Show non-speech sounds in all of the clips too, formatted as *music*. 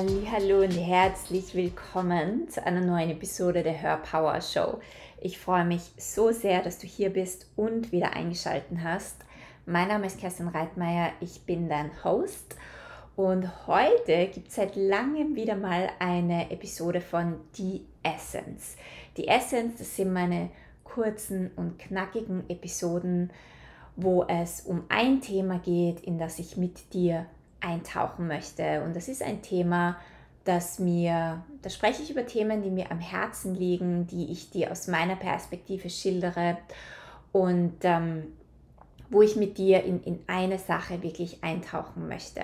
Hallo und herzlich willkommen zu einer neuen Episode der Hörpower Show. Ich freue mich so sehr, dass du hier bist und wieder eingeschaltet hast. Mein Name ist Kerstin Reitmeier, ich bin dein Host und heute gibt es seit langem wieder mal eine Episode von Die Essence. Die Essence, das sind meine kurzen und knackigen Episoden, wo es um ein Thema geht, in das ich mit dir eintauchen möchte. Und das ist ein Thema, das mir, da spreche ich über Themen, die mir am Herzen liegen, die ich dir aus meiner Perspektive schildere und ähm, wo ich mit dir in, in eine Sache wirklich eintauchen möchte.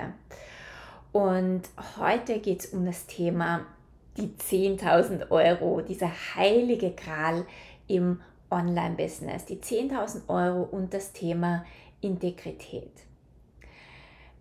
Und heute geht es um das Thema die 10.000 Euro, dieser heilige Gral im Online-Business, die 10.000 Euro und das Thema Integrität.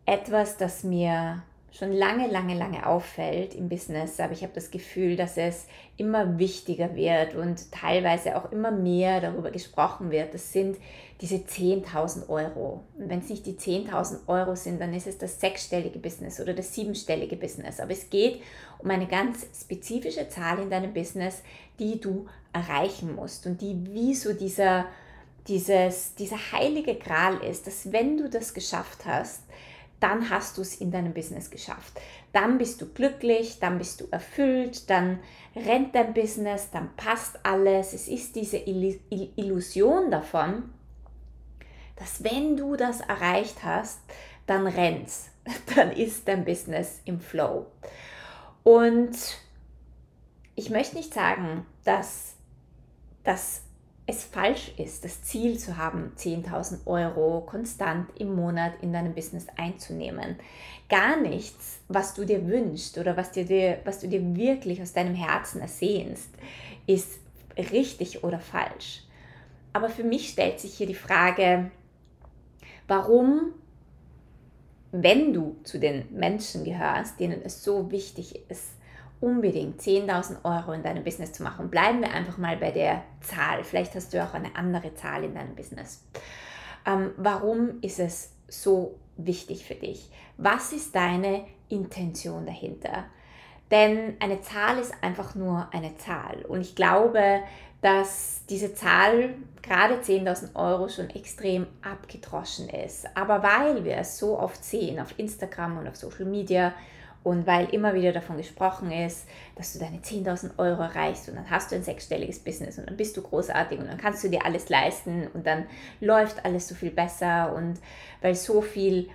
Etwas, das mir schon lange, lange, lange auffällt im Business, aber ich habe das Gefühl, dass es immer wichtiger wird und teilweise auch immer mehr darüber gesprochen wird. Das sind diese 10.000 Euro. Und wenn es nicht die 10.000 Euro sind, dann ist es das sechsstellige Business oder das siebenstellige Business. Aber es geht um eine ganz spezifische Zahl in deinem Business, die du erreichen musst und die wie so dieser, dieses, dieser heilige Gral ist, dass wenn du das geschafft hast, dann hast du es in deinem Business geschafft. Dann bist du glücklich, dann bist du erfüllt, dann rennt dein Business, dann passt alles. Es ist diese Illusion davon, dass wenn du das erreicht hast, dann rennt's, *laughs* dann ist dein Business im Flow. Und ich möchte nicht sagen, dass das es falsch ist, das Ziel zu haben, 10.000 Euro konstant im Monat in deinem Business einzunehmen. Gar nichts, was du dir wünschst oder was, dir, was du dir wirklich aus deinem Herzen ersehnst, ist richtig oder falsch. Aber für mich stellt sich hier die Frage, warum, wenn du zu den Menschen gehörst, denen es so wichtig ist, unbedingt 10.000 Euro in deinem Business zu machen. Bleiben wir einfach mal bei der Zahl. Vielleicht hast du auch eine andere Zahl in deinem Business. Ähm, warum ist es so wichtig für dich? Was ist deine Intention dahinter? Denn eine Zahl ist einfach nur eine Zahl. Und ich glaube, dass diese Zahl, gerade 10.000 Euro, schon extrem abgedroschen ist. Aber weil wir es so oft sehen auf Instagram und auf Social Media, und weil immer wieder davon gesprochen ist, dass du deine 10.000 Euro erreichst und dann hast du ein sechsstelliges Business und dann bist du großartig und dann kannst du dir alles leisten und dann läuft alles so viel besser und weil so viel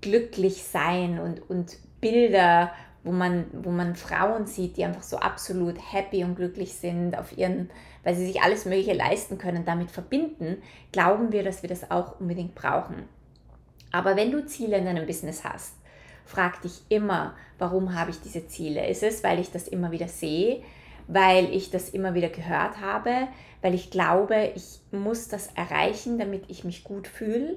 glücklich sein und, und Bilder, wo man, wo man Frauen sieht, die einfach so absolut happy und glücklich sind, auf ihren, weil sie sich alles Mögliche leisten können, damit verbinden, glauben wir, dass wir das auch unbedingt brauchen. Aber wenn du Ziele in deinem Business hast, frag dich immer, warum habe ich diese Ziele? Ist es, weil ich das immer wieder sehe, weil ich das immer wieder gehört habe, weil ich glaube, ich muss das erreichen, damit ich mich gut fühle?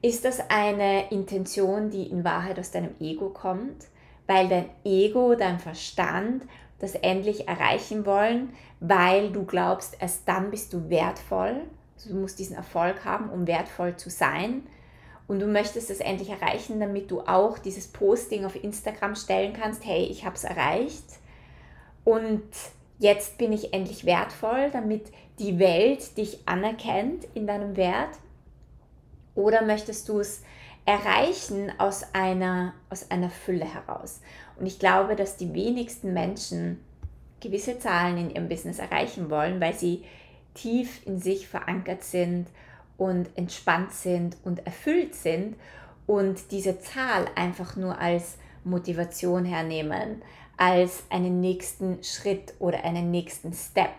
Ist das eine Intention, die in Wahrheit aus deinem Ego kommt, weil dein Ego, dein Verstand das endlich erreichen wollen, weil du glaubst, erst dann bist du wertvoll. Also du musst diesen Erfolg haben, um wertvoll zu sein und du möchtest es endlich erreichen, damit du auch dieses Posting auf Instagram stellen kannst, hey, ich habe es erreicht und jetzt bin ich endlich wertvoll, damit die Welt dich anerkennt in deinem Wert? Oder möchtest du es erreichen aus einer, aus einer Fülle heraus? Und ich glaube, dass die wenigsten Menschen gewisse Zahlen in ihrem Business erreichen wollen, weil sie tief in sich verankert sind und entspannt sind und erfüllt sind und diese Zahl einfach nur als Motivation hernehmen, als einen nächsten Schritt oder einen nächsten Step.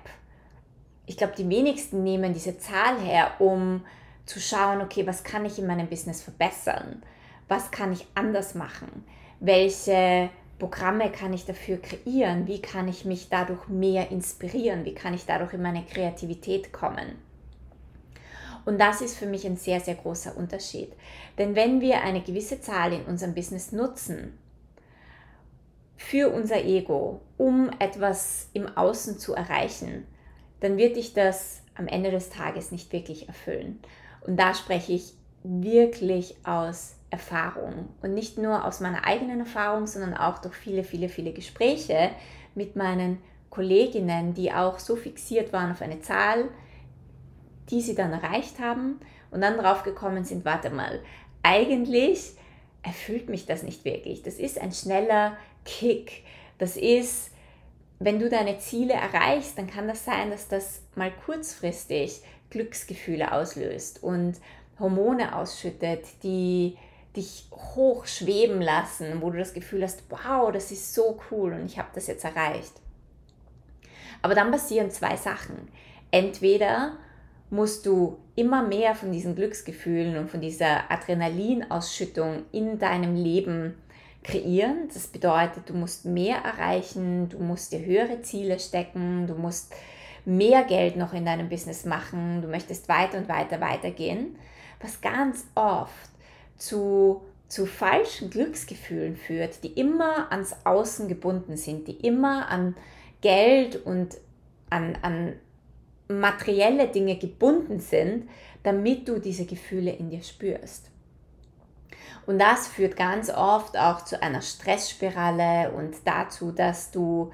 Ich glaube, die wenigsten nehmen diese Zahl her, um zu schauen, okay, was kann ich in meinem Business verbessern? Was kann ich anders machen? Welche Programme kann ich dafür kreieren? Wie kann ich mich dadurch mehr inspirieren? Wie kann ich dadurch in meine Kreativität kommen? Und das ist für mich ein sehr, sehr großer Unterschied. Denn wenn wir eine gewisse Zahl in unserem Business nutzen, für unser Ego, um etwas im Außen zu erreichen, dann wird dich das am Ende des Tages nicht wirklich erfüllen. Und da spreche ich wirklich aus Erfahrung und nicht nur aus meiner eigenen Erfahrung, sondern auch durch viele, viele, viele Gespräche mit meinen Kolleginnen, die auch so fixiert waren auf eine Zahl, die sie dann erreicht haben und dann drauf gekommen sind, warte mal, eigentlich erfüllt mich das nicht wirklich. Das ist ein schneller Kick. Das ist, wenn du deine Ziele erreichst, dann kann das sein, dass das mal kurzfristig Glücksgefühle auslöst und Hormone ausschüttet, die dich hoch schweben lassen, wo du das Gefühl hast, wow, das ist so cool und ich habe das jetzt erreicht. Aber dann passieren zwei Sachen. Entweder musst du immer mehr von diesen Glücksgefühlen und von dieser Adrenalinausschüttung in deinem Leben kreieren. Das bedeutet, du musst mehr erreichen, du musst dir höhere Ziele stecken, du musst mehr Geld noch in deinem Business machen, du möchtest weiter und weiter weitergehen, was ganz oft zu, zu falschen Glücksgefühlen führt, die immer ans Außen gebunden sind, die immer an Geld und an, an materielle Dinge gebunden sind, damit du diese Gefühle in dir spürst. Und das führt ganz oft auch zu einer Stressspirale und dazu, dass du,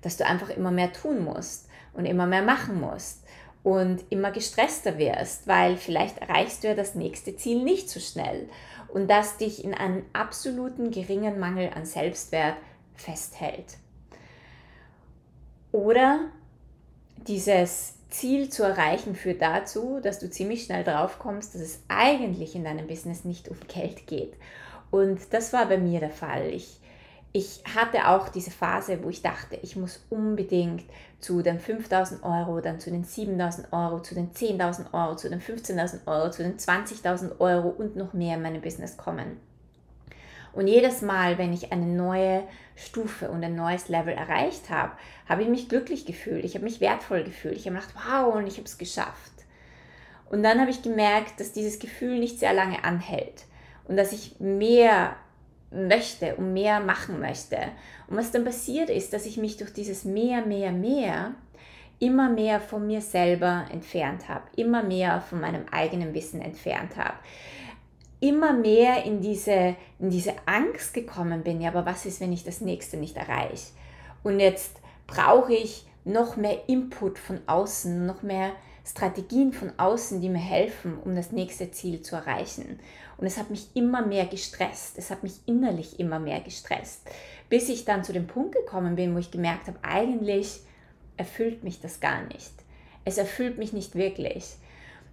dass du einfach immer mehr tun musst und immer mehr machen musst und immer gestresster wirst, weil vielleicht erreichst du ja das nächste Ziel nicht so schnell und das dich in einen absoluten geringen Mangel an Selbstwert festhält. Oder dieses Ziel zu erreichen führt dazu, dass du ziemlich schnell drauf kommst, dass es eigentlich in deinem Business nicht um Geld geht. Und das war bei mir der Fall. Ich, ich hatte auch diese Phase, wo ich dachte, ich muss unbedingt zu den 5000 Euro, dann zu den 7000 Euro, zu den 10.000 Euro, zu den 15.000 Euro, zu den 20.000 Euro und noch mehr in meinem Business kommen. Und jedes Mal, wenn ich eine neue Stufe und ein neues Level erreicht habe, habe ich mich glücklich gefühlt, ich habe mich wertvoll gefühlt, ich habe gedacht, wow, und ich habe es geschafft. Und dann habe ich gemerkt, dass dieses Gefühl nicht sehr lange anhält und dass ich mehr möchte und mehr machen möchte. Und was dann passiert ist, dass ich mich durch dieses mehr, mehr, mehr immer mehr von mir selber entfernt habe, immer mehr von meinem eigenen Wissen entfernt habe immer mehr in diese, in diese Angst gekommen bin, ja, aber was ist, wenn ich das nächste nicht erreiche? Und jetzt brauche ich noch mehr Input von außen, noch mehr Strategien von außen, die mir helfen, um das nächste Ziel zu erreichen. Und es hat mich immer mehr gestresst, es hat mich innerlich immer mehr gestresst, bis ich dann zu dem Punkt gekommen bin, wo ich gemerkt habe, eigentlich erfüllt mich das gar nicht. Es erfüllt mich nicht wirklich.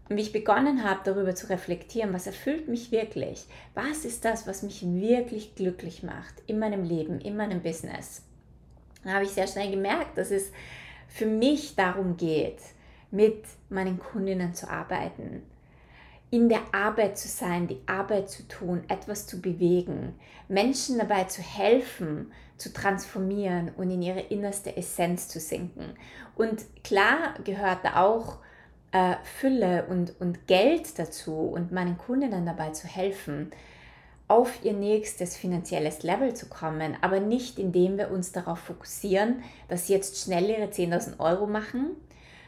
Und wie ich begonnen habe, darüber zu reflektieren, was erfüllt mich wirklich? Was ist das, was mich wirklich glücklich macht in meinem Leben, in meinem Business? Da habe ich sehr schnell gemerkt, dass es für mich darum geht, mit meinen Kundinnen zu arbeiten, in der Arbeit zu sein, die Arbeit zu tun, etwas zu bewegen, Menschen dabei zu helfen, zu transformieren und in ihre innerste Essenz zu sinken. Und klar gehört da auch äh, Fülle und, und Geld dazu und meinen Kundinnen dabei zu helfen, auf ihr nächstes finanzielles Level zu kommen, aber nicht indem wir uns darauf fokussieren, dass sie jetzt schnell ihre 10.000 Euro machen,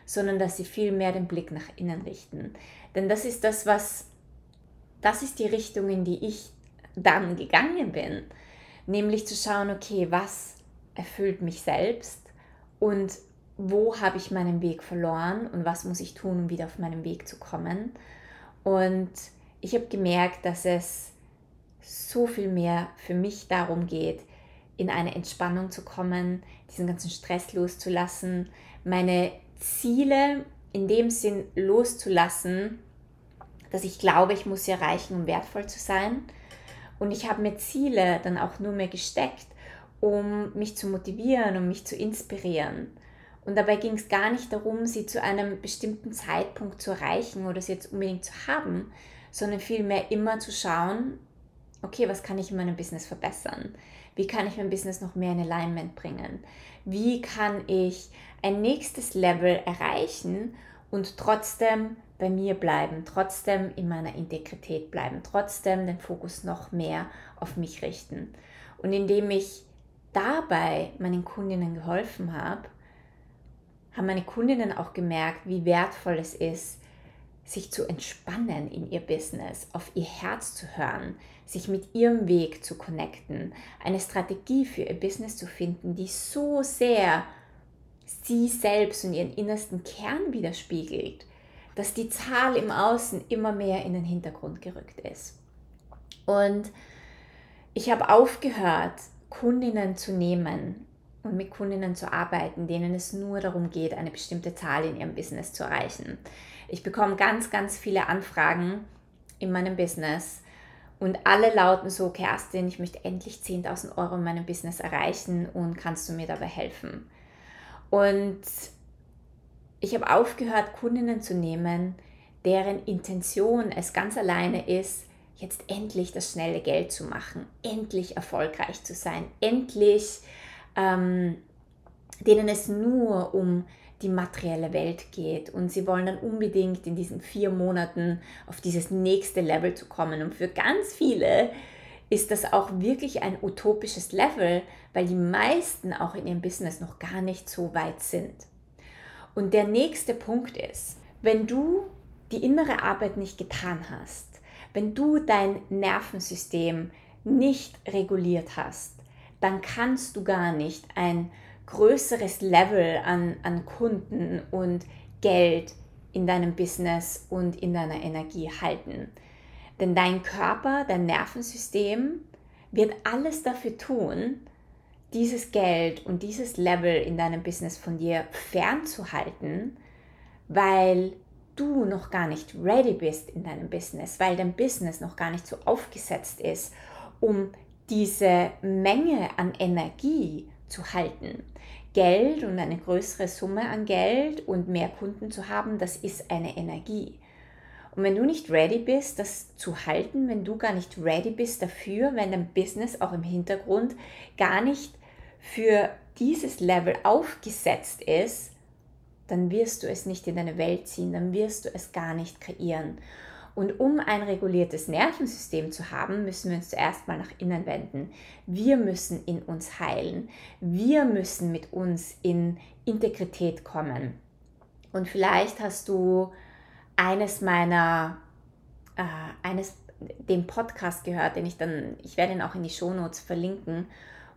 sondern dass sie viel mehr den Blick nach innen richten. Denn das ist das, was, das ist die Richtung, in die ich dann gegangen bin. Nämlich zu schauen, okay, was erfüllt mich selbst und wo habe ich meinen Weg verloren und was muss ich tun, um wieder auf meinen Weg zu kommen. Und ich habe gemerkt, dass es so viel mehr für mich darum geht, in eine Entspannung zu kommen, diesen ganzen Stress loszulassen, meine Ziele in dem Sinn loszulassen, dass ich glaube, ich muss sie erreichen, um wertvoll zu sein. Und ich habe mir Ziele dann auch nur mehr gesteckt, um mich zu motivieren, um mich zu inspirieren. Und dabei ging es gar nicht darum, sie zu einem bestimmten Zeitpunkt zu erreichen oder sie jetzt unbedingt zu haben, sondern vielmehr immer zu schauen, okay, was kann ich in meinem Business verbessern? Wie kann ich mein Business noch mehr in Alignment bringen? Wie kann ich ein nächstes Level erreichen und trotzdem bei mir bleiben, trotzdem in meiner Integrität bleiben, trotzdem den Fokus noch mehr auf mich richten. Und indem ich dabei meinen Kundinnen geholfen habe, haben meine Kundinnen auch gemerkt, wie wertvoll es ist, sich zu entspannen in ihr Business, auf ihr Herz zu hören, sich mit ihrem Weg zu connecten, eine Strategie für ihr Business zu finden, die so sehr sie selbst und ihren innersten Kern widerspiegelt, dass die Zahl im Außen immer mehr in den Hintergrund gerückt ist. Und ich habe aufgehört, Kundinnen zu nehmen und mit Kundinnen zu arbeiten, denen es nur darum geht, eine bestimmte Zahl in ihrem Business zu erreichen. Ich bekomme ganz, ganz viele Anfragen in meinem Business und alle lauten so, Kerstin, ich möchte endlich 10.000 Euro in meinem Business erreichen und kannst du mir dabei helfen? Und ich habe aufgehört, Kundinnen zu nehmen, deren Intention es ganz alleine ist, jetzt endlich das schnelle Geld zu machen, endlich erfolgreich zu sein, endlich ähm, denen es nur um die materielle Welt geht und sie wollen dann unbedingt in diesen vier Monaten auf dieses nächste Level zu kommen. Und für ganz viele ist das auch wirklich ein utopisches Level, weil die meisten auch in ihrem Business noch gar nicht so weit sind. Und der nächste Punkt ist, wenn du die innere Arbeit nicht getan hast, wenn du dein Nervensystem nicht reguliert hast, dann kannst du gar nicht ein größeres Level an, an Kunden und Geld in deinem Business und in deiner Energie halten. Denn dein Körper, dein Nervensystem wird alles dafür tun, dieses Geld und dieses Level in deinem Business von dir fernzuhalten, weil du noch gar nicht ready bist in deinem Business, weil dein Business noch gar nicht so aufgesetzt ist, um diese Menge an Energie zu halten. Geld und eine größere Summe an Geld und mehr Kunden zu haben, das ist eine Energie. Und wenn du nicht ready bist, das zu halten, wenn du gar nicht ready bist dafür, wenn dein Business auch im Hintergrund gar nicht für dieses Level aufgesetzt ist, dann wirst du es nicht in deine Welt ziehen, dann wirst du es gar nicht kreieren. Und um ein reguliertes Nervensystem zu haben, müssen wir uns zuerst mal nach innen wenden. Wir müssen in uns heilen. Wir müssen mit uns in Integrität kommen. Und vielleicht hast du eines meiner, äh, eines, den Podcast gehört, den ich dann, ich werde ihn auch in die Shownotes verlinken,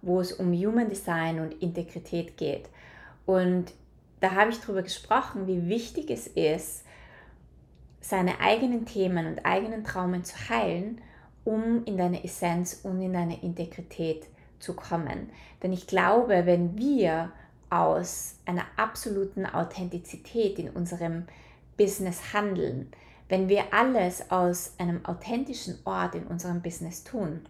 wo es um Human Design und Integrität geht. Und da habe ich darüber gesprochen, wie wichtig es ist, seine eigenen Themen und eigenen Traumen zu heilen, um in deine Essenz und in deine Integrität zu kommen. Denn ich glaube, wenn wir aus einer absoluten Authentizität in unserem Business handeln, wenn wir alles aus einem authentischen Ort in unserem Business tun,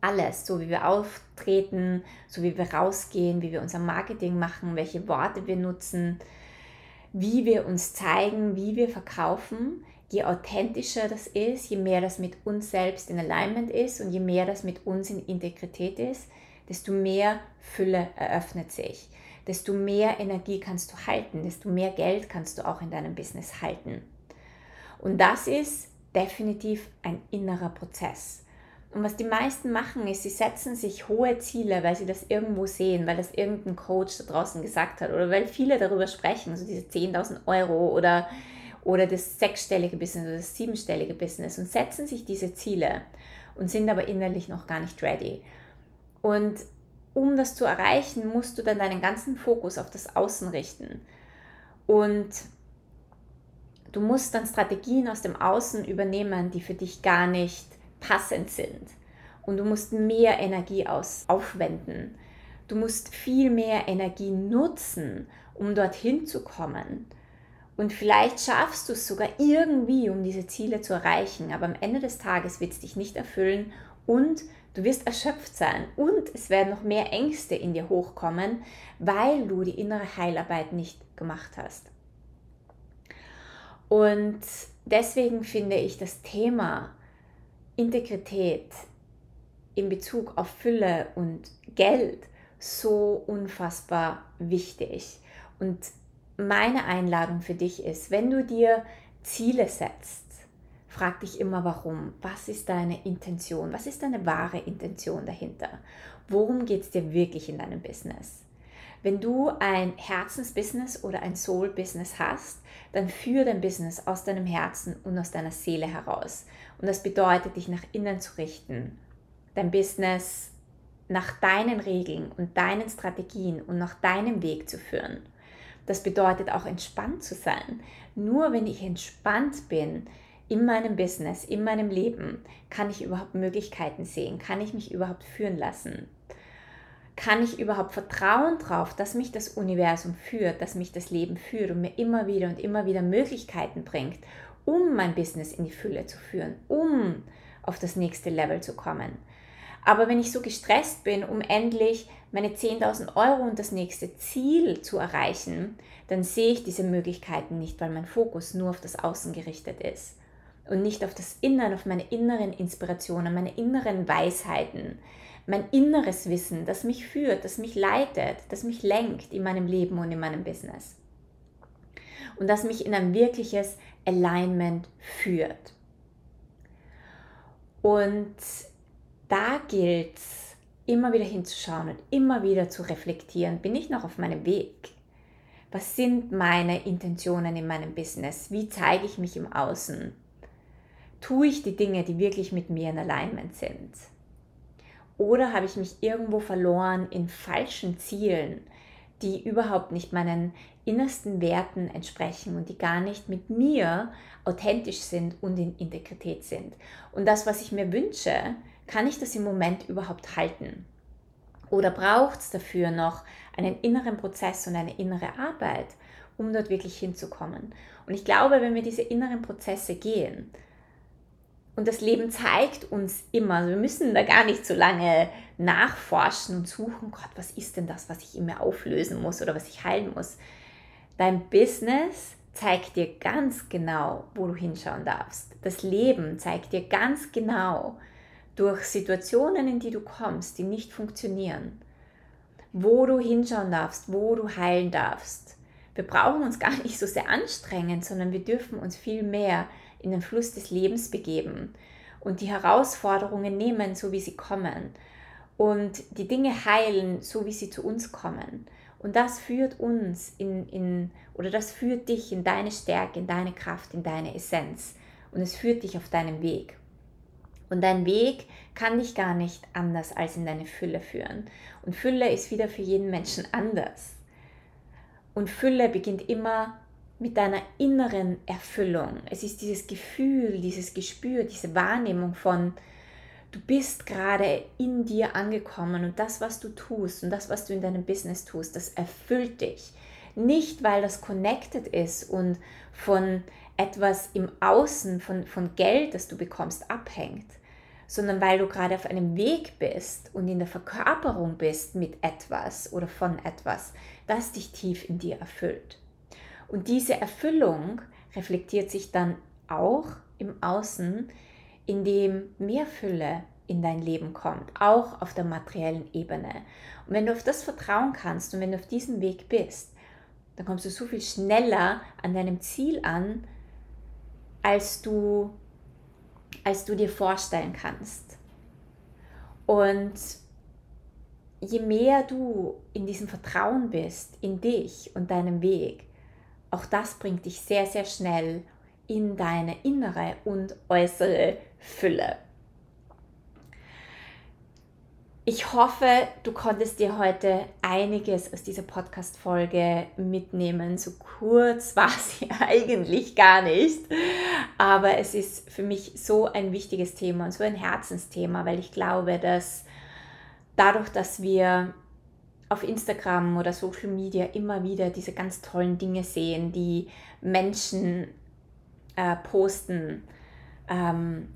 alles, so wie wir auftreten, so wie wir rausgehen, wie wir unser Marketing machen, welche Worte wir nutzen, wie wir uns zeigen, wie wir verkaufen. Je authentischer das ist, je mehr das mit uns selbst in Alignment ist und je mehr das mit uns in Integrität ist, desto mehr Fülle eröffnet sich. Desto mehr Energie kannst du halten, desto mehr Geld kannst du auch in deinem Business halten. Und das ist definitiv ein innerer Prozess. Und was die meisten machen, ist, sie setzen sich hohe Ziele, weil sie das irgendwo sehen, weil das irgendein Coach da draußen gesagt hat oder weil viele darüber sprechen, so diese 10.000 Euro oder, oder das sechsstellige Business oder das siebenstellige Business und setzen sich diese Ziele und sind aber innerlich noch gar nicht ready. Und um das zu erreichen, musst du dann deinen ganzen Fokus auf das Außen richten. Und du musst dann Strategien aus dem Außen übernehmen, die für dich gar nicht passend sind. Und du musst mehr Energie aus, aufwenden. Du musst viel mehr Energie nutzen, um dorthin zu kommen. Und vielleicht schaffst du es sogar irgendwie, um diese Ziele zu erreichen. Aber am Ende des Tages wird es dich nicht erfüllen und du wirst erschöpft sein. Und es werden noch mehr Ängste in dir hochkommen, weil du die innere Heilarbeit nicht gemacht hast. Und deswegen finde ich das Thema Integrität in Bezug auf Fülle und Geld so unfassbar wichtig. Und meine Einladung für dich ist, wenn du dir Ziele setzt, frag dich immer warum. Was ist deine Intention? Was ist deine wahre Intention dahinter? Worum geht es dir wirklich in deinem Business? Wenn du ein Herzensbusiness oder ein Soul-Business hast, dann führe dein Business aus deinem Herzen und aus deiner Seele heraus. Und das bedeutet, dich nach innen zu richten, dein Business nach deinen Regeln und deinen Strategien und nach deinem Weg zu führen. Das bedeutet auch entspannt zu sein. Nur wenn ich entspannt bin in meinem Business, in meinem Leben, kann ich überhaupt Möglichkeiten sehen, kann ich mich überhaupt führen lassen. Kann ich überhaupt vertrauen darauf, dass mich das Universum führt, dass mich das Leben führt und mir immer wieder und immer wieder Möglichkeiten bringt, um mein Business in die Fülle zu führen, um auf das nächste Level zu kommen. Aber wenn ich so gestresst bin, um endlich meine 10.000 Euro und das nächste Ziel zu erreichen, dann sehe ich diese Möglichkeiten nicht, weil mein Fokus nur auf das Außen gerichtet ist und nicht auf das Innere, auf meine inneren Inspirationen, meine inneren Weisheiten, mein inneres Wissen, das mich führt, das mich leitet, das mich lenkt in meinem Leben und in meinem Business. Und das mich in ein wirkliches Alignment führt. Und da gilt es, immer wieder hinzuschauen und immer wieder zu reflektieren, bin ich noch auf meinem Weg? Was sind meine Intentionen in meinem Business? Wie zeige ich mich im Außen? Tue ich die Dinge, die wirklich mit mir in Alignment sind? Oder habe ich mich irgendwo verloren in falschen Zielen, die überhaupt nicht meinen innersten Werten entsprechen und die gar nicht mit mir authentisch sind und in Integrität sind? Und das, was ich mir wünsche, kann ich das im Moment überhaupt halten? Oder braucht es dafür noch einen inneren Prozess und eine innere Arbeit, um dort wirklich hinzukommen? Und ich glaube, wenn wir diese inneren Prozesse gehen, und das Leben zeigt uns immer, also wir müssen da gar nicht so lange nachforschen und suchen, Gott, was ist denn das, was ich immer auflösen muss oder was ich heilen muss. Dein Business zeigt dir ganz genau, wo du hinschauen darfst. Das Leben zeigt dir ganz genau, durch Situationen, in die du kommst, die nicht funktionieren, wo du hinschauen darfst, wo du heilen darfst. Wir brauchen uns gar nicht so sehr anstrengen, sondern wir dürfen uns viel mehr in den Fluss des Lebens begeben und die Herausforderungen nehmen, so wie sie kommen und die Dinge heilen, so wie sie zu uns kommen. Und das führt uns in, in oder das führt dich in deine Stärke, in deine Kraft, in deine Essenz. Und es führt dich auf deinem Weg. Und dein Weg kann dich gar nicht anders als in deine Fülle führen. Und Fülle ist wieder für jeden Menschen anders. Und Fülle beginnt immer mit deiner inneren Erfüllung. Es ist dieses Gefühl, dieses Gespür, diese Wahrnehmung von, du bist gerade in dir angekommen und das, was du tust und das, was du in deinem Business tust, das erfüllt dich. Nicht, weil das connected ist und von etwas im Außen, von, von Geld, das du bekommst, abhängt, sondern weil du gerade auf einem Weg bist und in der Verkörperung bist mit etwas oder von etwas, das dich tief in dir erfüllt. Und diese Erfüllung reflektiert sich dann auch im Außen, indem mehr Fülle in dein Leben kommt, auch auf der materiellen Ebene. Und wenn du auf das vertrauen kannst und wenn du auf diesem Weg bist, dann kommst du so viel schneller an deinem Ziel an, als du als du dir vorstellen kannst. Und je mehr du in diesem Vertrauen bist, in dich und deinem Weg, auch das bringt dich sehr, sehr schnell in deine innere und äußere Fülle. Ich hoffe, du konntest dir heute einiges aus dieser Podcast-Folge mitnehmen. So kurz *laughs* war sie eigentlich gar nicht. Aber es ist für mich so ein wichtiges Thema und so ein Herzensthema, weil ich glaube, dass dadurch, dass wir auf Instagram oder Social Media immer wieder diese ganz tollen Dinge sehen, die Menschen äh, posten ähm,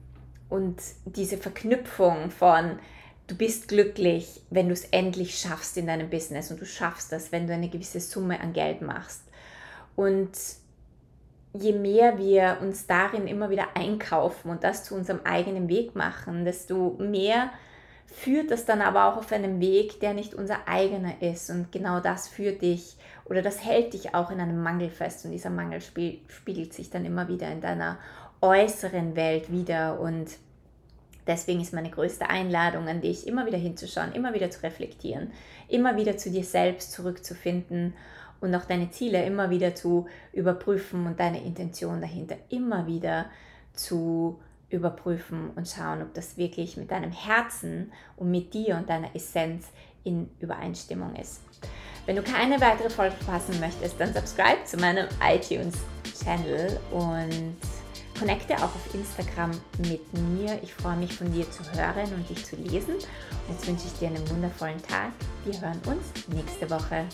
und diese Verknüpfung von du bist glücklich, wenn du es endlich schaffst in deinem Business und du schaffst das, wenn du eine gewisse Summe an Geld machst. Und je mehr wir uns darin immer wieder einkaufen und das zu unserem eigenen Weg machen, desto mehr führt das dann aber auch auf einem Weg, der nicht unser eigener ist. Und genau das führt dich oder das hält dich auch in einem Mangel fest. Und dieser Mangel spiegelt sich dann immer wieder in deiner äußeren Welt wieder. Und Deswegen ist meine größte Einladung an dich, immer wieder hinzuschauen, immer wieder zu reflektieren, immer wieder zu dir selbst zurückzufinden und auch deine Ziele immer wieder zu überprüfen und deine Intention dahinter immer wieder zu überprüfen und schauen, ob das wirklich mit deinem Herzen und mit dir und deiner Essenz in Übereinstimmung ist. Wenn du keine weitere Folge verpassen möchtest, dann subscribe zu meinem iTunes-Channel und connecte auch auf Instagram mit mir. Ich freue mich von dir zu hören und dich zu lesen. Jetzt wünsche ich dir einen wundervollen Tag. Wir hören uns nächste Woche.